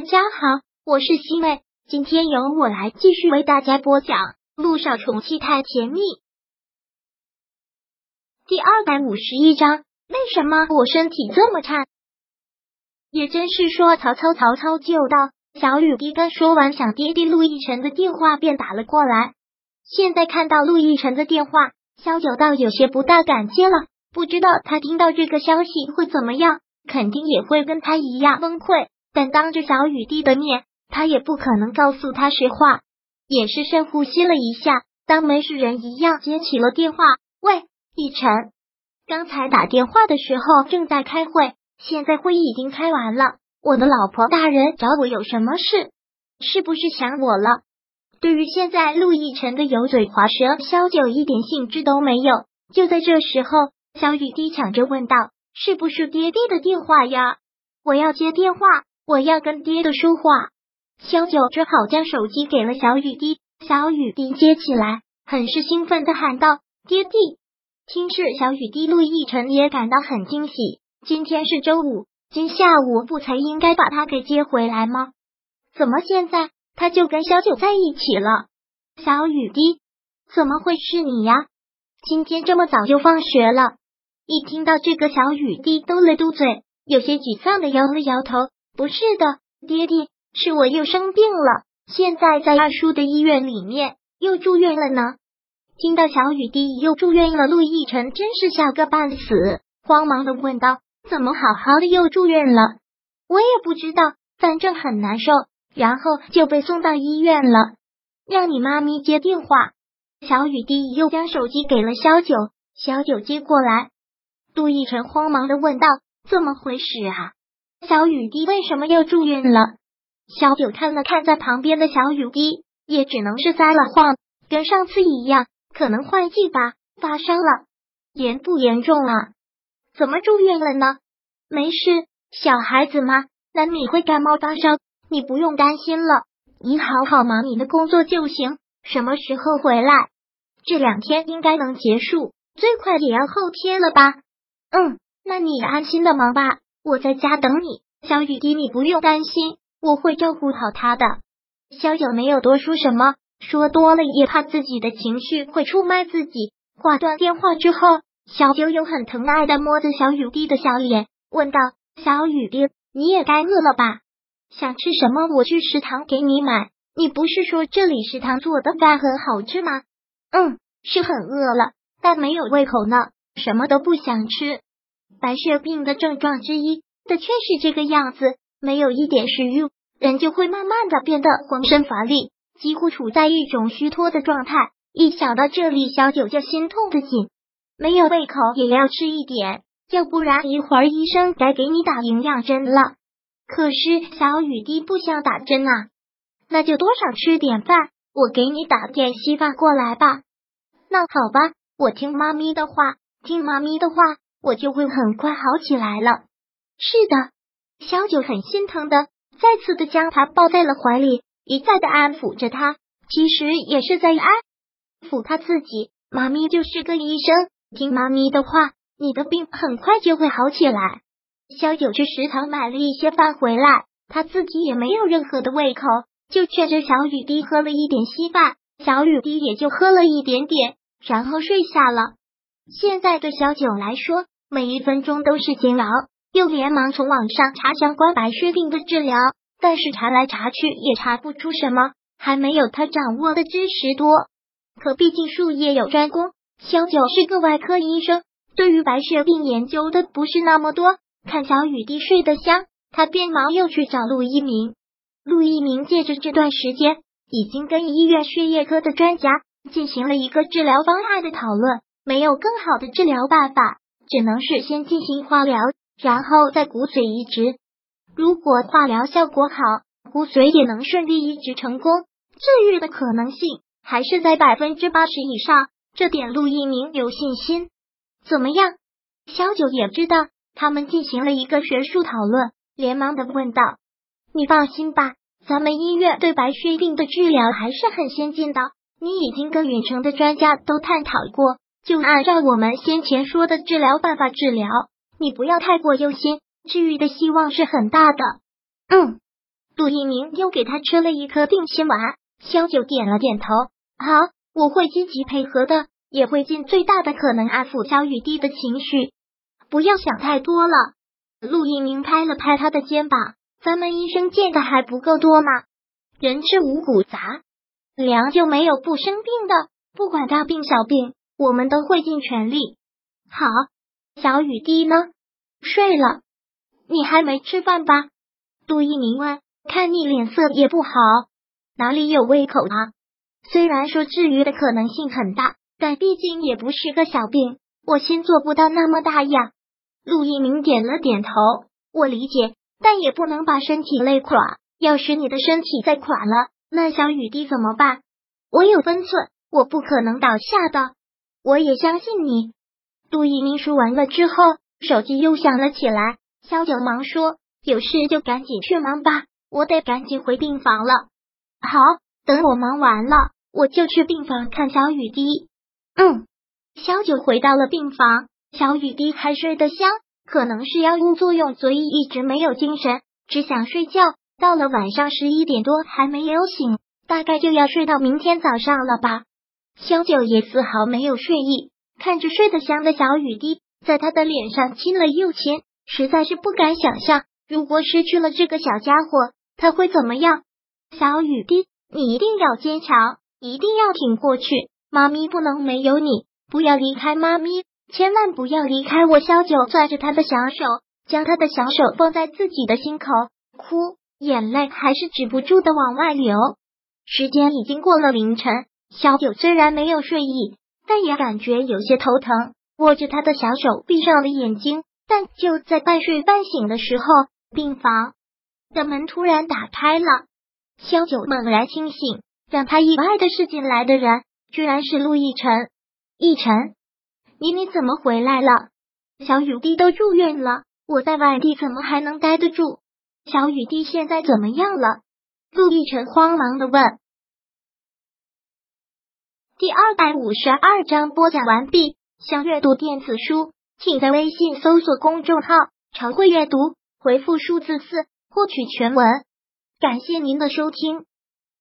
大家好，我是西妹，今天由我来继续为大家播讲《陆少宠妻太甜蜜》第二百五十一章。为什么我身体这么差？也真是说曹操，曹操就到。小雨滴刚说完想爹爹陆亦辰的电话，便打了过来。现在看到陆亦辰的电话，萧九道有些不大敢接了，不知道他听到这个消息会怎么样，肯定也会跟他一样崩溃。但当着小雨滴的面，他也不可能告诉他实话，也是深呼吸了一下，当没事人一样接起了电话。喂，逸晨，刚才打电话的时候正在开会，现在会议已经开完了。我的老婆大人找我有什么事？是不是想我了？对于现在陆亦辰的油嘴滑舌，萧九一点兴致都没有。就在这时候，小雨滴抢着问道：“是不是爹爹的电话呀？我要接电话。”我要跟爹的说话，萧九只好将手机给了小雨滴。小雨滴接起来，很是兴奋的喊道：“爹地！”听是小雨滴，陆亦辰也感到很惊喜。今天是周五，今下午不才应该把他给接回来吗？怎么现在他就跟小九在一起了？小雨滴，怎么会是你呀？今天这么早就放学了？一听到这个，小雨滴嘟了嘟嘴，有些沮丧的摇了摇头。不是的，爹爹，是我又生病了，现在在二叔的医院里面又住院了呢。听到小雨滴又住院了，陆亦辰真是吓个半死，慌忙的问道：“怎么好好的又住院了？”我也不知道，反正很难受，然后就被送到医院了。让你妈咪接电话。小雨滴又将手机给了小九，小九接过来，陆亦辰慌忙的问道：“怎么回事啊？”小雨滴为什么又住院了？小九看了看在旁边的小雨滴，也只能是撒了谎，跟上次一样，可能换季吧，发烧了，严不严重啊？怎么住院了呢？没事，小孩子嘛，难免会感冒发烧，你不用担心了。你好好忙你的工作就行。什么时候回来？这两天应该能结束，最快也要后天了吧？嗯，那你安心的忙吧。我在家等你，小雨滴，你不用担心，我会照顾好他的。小九没有多说什么，说多了也怕自己的情绪会出卖自己。挂断电话之后，小九又很疼爱的摸着小雨滴的小脸，问道：“小雨滴，你也该饿了吧？想吃什么，我去食堂给你买。你不是说这里食堂做的饭很好吃吗？”“嗯，是很饿了，但没有胃口呢，什么都不想吃。”白血病的症状之一的确是这个样子，没有一点食欲，人就会慢慢的变得浑身乏力，几乎处在一种虚脱的状态。一想到这里，小九就心痛的紧，没有胃口也要吃一点，要不然一会儿医生该给你打营养针了。可是小雨滴不想打针啊，那就多少吃点饭，我给你打点稀饭过来吧。那好吧，我听妈咪的话，听妈咪的话。我就会很快好起来了。是的，小九很心疼的，再次的将他抱在了怀里，一再的安抚着他，其实也是在安抚他自己。妈咪就是个医生，听妈咪的话，你的病很快就会好起来。小九去食堂买了一些饭回来，他自己也没有任何的胃口，就劝着小雨滴喝了一点稀饭，小雨滴也就喝了一点点，然后睡下了。现在对小九来说，每一分钟都是煎熬。又连忙从网上查相关白血病的治疗，但是查来查去也查不出什么，还没有他掌握的知识多。可毕竟术业有专攻，小九是个外科医生，对于白血病研究的不是那么多。看小雨滴睡得香，他便忙又去找陆一鸣。陆一鸣借着这段时间，已经跟医院血液科的专家进行了一个治疗方案的讨论。没有更好的治疗办法，只能是先进行化疗，然后再骨髓移植。如果化疗效果好，骨髓也能顺利移植成功，治愈的可能性还是在百分之八十以上。这点陆一鸣有信心。怎么样？小九也知道他们进行了一个学术讨论，连忙的问道：“你放心吧，咱们医院对白血病的治疗还是很先进的。你已经跟远程的专家都探讨过。”就按照我们先前说的治疗办法治疗，你不要太过忧心，治愈的希望是很大的。嗯，杜一鸣又给他吃了一颗定心丸。萧九点了点头，好，我会积极配合的，也会尽最大的可能安抚小雨滴的情绪，不要想太多了。陆一鸣拍了拍他的肩膀，咱们医生见的还不够多吗？人吃五谷杂粮就没有不生病的，不管大病小病，我们都会尽全力。好，小雨滴呢？睡了。你还没吃饭吧？杜一鸣问。看你脸色也不好。哪里有胃口啊？虽然说治愈的可能性很大，但毕竟也不是个小病，我心做不到那么大呀。陆一鸣点了点头，我理解，但也不能把身体累垮。要是你的身体再垮了，那小雨滴怎么办？我有分寸，我不可能倒下的。我也相信你。杜一鸣说完了之后，手机又响了起来。萧九忙说：“有事就赶紧去忙吧，我得赶紧回病房了。”好，等我忙完了，我就去病房看小雨滴。嗯，小九回到了病房，小雨滴还睡得香，可能是药物作用，所以一直没有精神，只想睡觉。到了晚上十一点多还没有醒，大概就要睡到明天早上了吧。小九也丝毫没有睡意，看着睡得香的小雨滴，在他的脸上亲了又亲，实在是不敢想象，如果失去了这个小家伙，他会怎么样。小雨滴，你一定要坚强，一定要挺过去。妈咪不能没有你，不要离开妈咪，千万不要离开我。小九攥着他的小手，将他的小手放在自己的心口，哭，眼泪还是止不住的往外流。时间已经过了凌晨，小九虽然没有睡意，但也感觉有些头疼，握着他的小手，闭上了眼睛。但就在半睡半醒的时候，病房的门突然打开了。萧九猛然清醒，让他意外的是，进来的人居然是陆亦辰。亦辰，你你怎么回来了？小雨滴都住院了，我在外地怎么还能待得住？小雨滴现在怎么样了？陆亦辰慌忙的问。第二百五十二章播讲完毕。想阅读电子书，请在微信搜索公众号“常会阅读”，回复数字四获取全文。感谢您的收听。